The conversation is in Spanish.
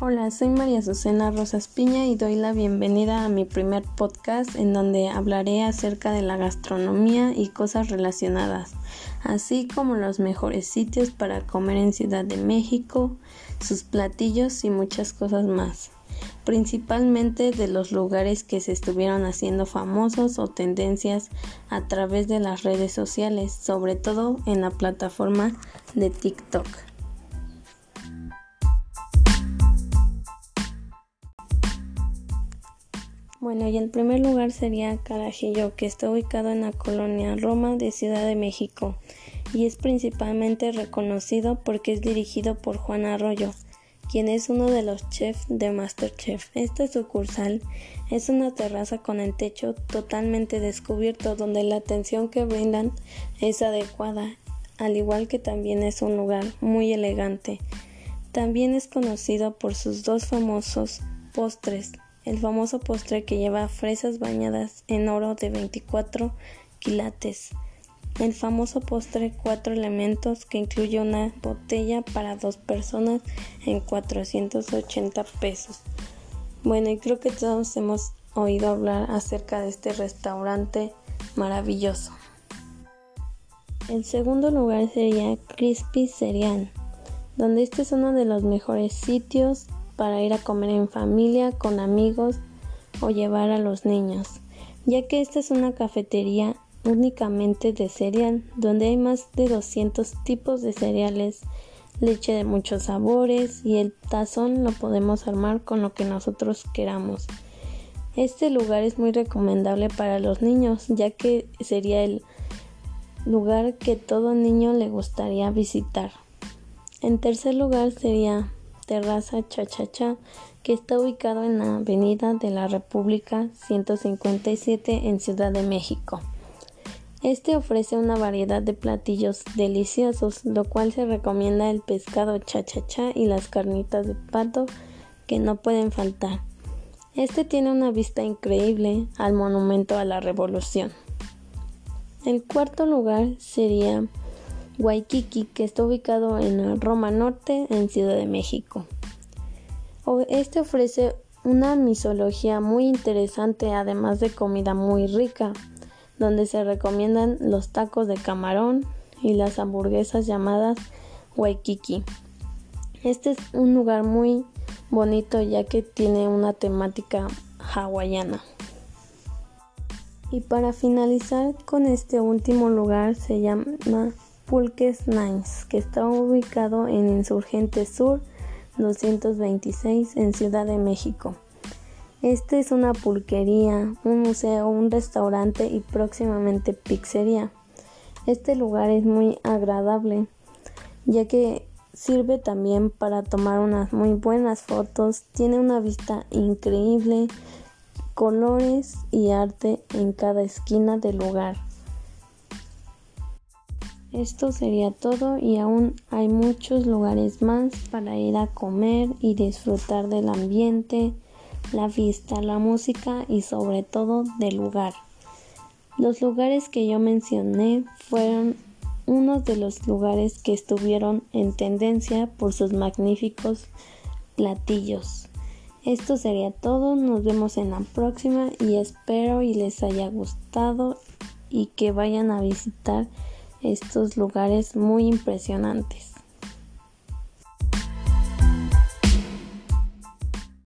Hola, soy María Azucena Rosas Piña y doy la bienvenida a mi primer podcast en donde hablaré acerca de la gastronomía y cosas relacionadas, así como los mejores sitios para comer en Ciudad de México, sus platillos y muchas cosas más, principalmente de los lugares que se estuvieron haciendo famosos o tendencias a través de las redes sociales, sobre todo en la plataforma de TikTok. Bueno, y en primer lugar sería Carajillo, que está ubicado en la colonia Roma de Ciudad de México y es principalmente reconocido porque es dirigido por Juan Arroyo, quien es uno de los chefs de Masterchef. Esta sucursal es una terraza con el techo totalmente descubierto donde la atención que brindan es adecuada, al igual que también es un lugar muy elegante. También es conocido por sus dos famosos postres, el famoso postre que lleva fresas bañadas en oro de 24 quilates, el famoso postre cuatro elementos que incluye una botella para dos personas en 480 pesos. Bueno, y creo que todos hemos oído hablar acerca de este restaurante maravilloso. El segundo lugar sería Crispy Cereal, donde este es uno de los mejores sitios para ir a comer en familia, con amigos o llevar a los niños, ya que esta es una cafetería únicamente de cereal, donde hay más de 200 tipos de cereales, leche de muchos sabores y el tazón lo podemos armar con lo que nosotros queramos. Este lugar es muy recomendable para los niños, ya que sería el lugar que todo niño le gustaría visitar. En tercer lugar sería Terraza Chachacha, que está ubicado en la Avenida de la República 157 en Ciudad de México. Este ofrece una variedad de platillos deliciosos, lo cual se recomienda el pescado chachacha y las carnitas de pato que no pueden faltar. Este tiene una vista increíble al monumento a la revolución. El cuarto lugar sería Waikiki, que está ubicado en Roma Norte, en Ciudad de México. Este ofrece una misología muy interesante, además de comida muy rica, donde se recomiendan los tacos de camarón y las hamburguesas llamadas Waikiki. Este es un lugar muy bonito ya que tiene una temática hawaiana. Y para finalizar con este último lugar se llama Pulques Nines, que está ubicado en Insurgente Sur 226 en Ciudad de México. Este es una pulquería, un museo, un restaurante y próximamente pizzería. Este lugar es muy agradable, ya que sirve también para tomar unas muy buenas fotos, tiene una vista increíble, colores y arte en cada esquina del lugar. Esto sería todo y aún hay muchos lugares más para ir a comer y disfrutar del ambiente, la vista, la música y sobre todo del lugar. Los lugares que yo mencioné fueron unos de los lugares que estuvieron en tendencia por sus magníficos platillos. Esto sería todo, nos vemos en la próxima y espero y les haya gustado y que vayan a visitar estos lugares muy impresionantes.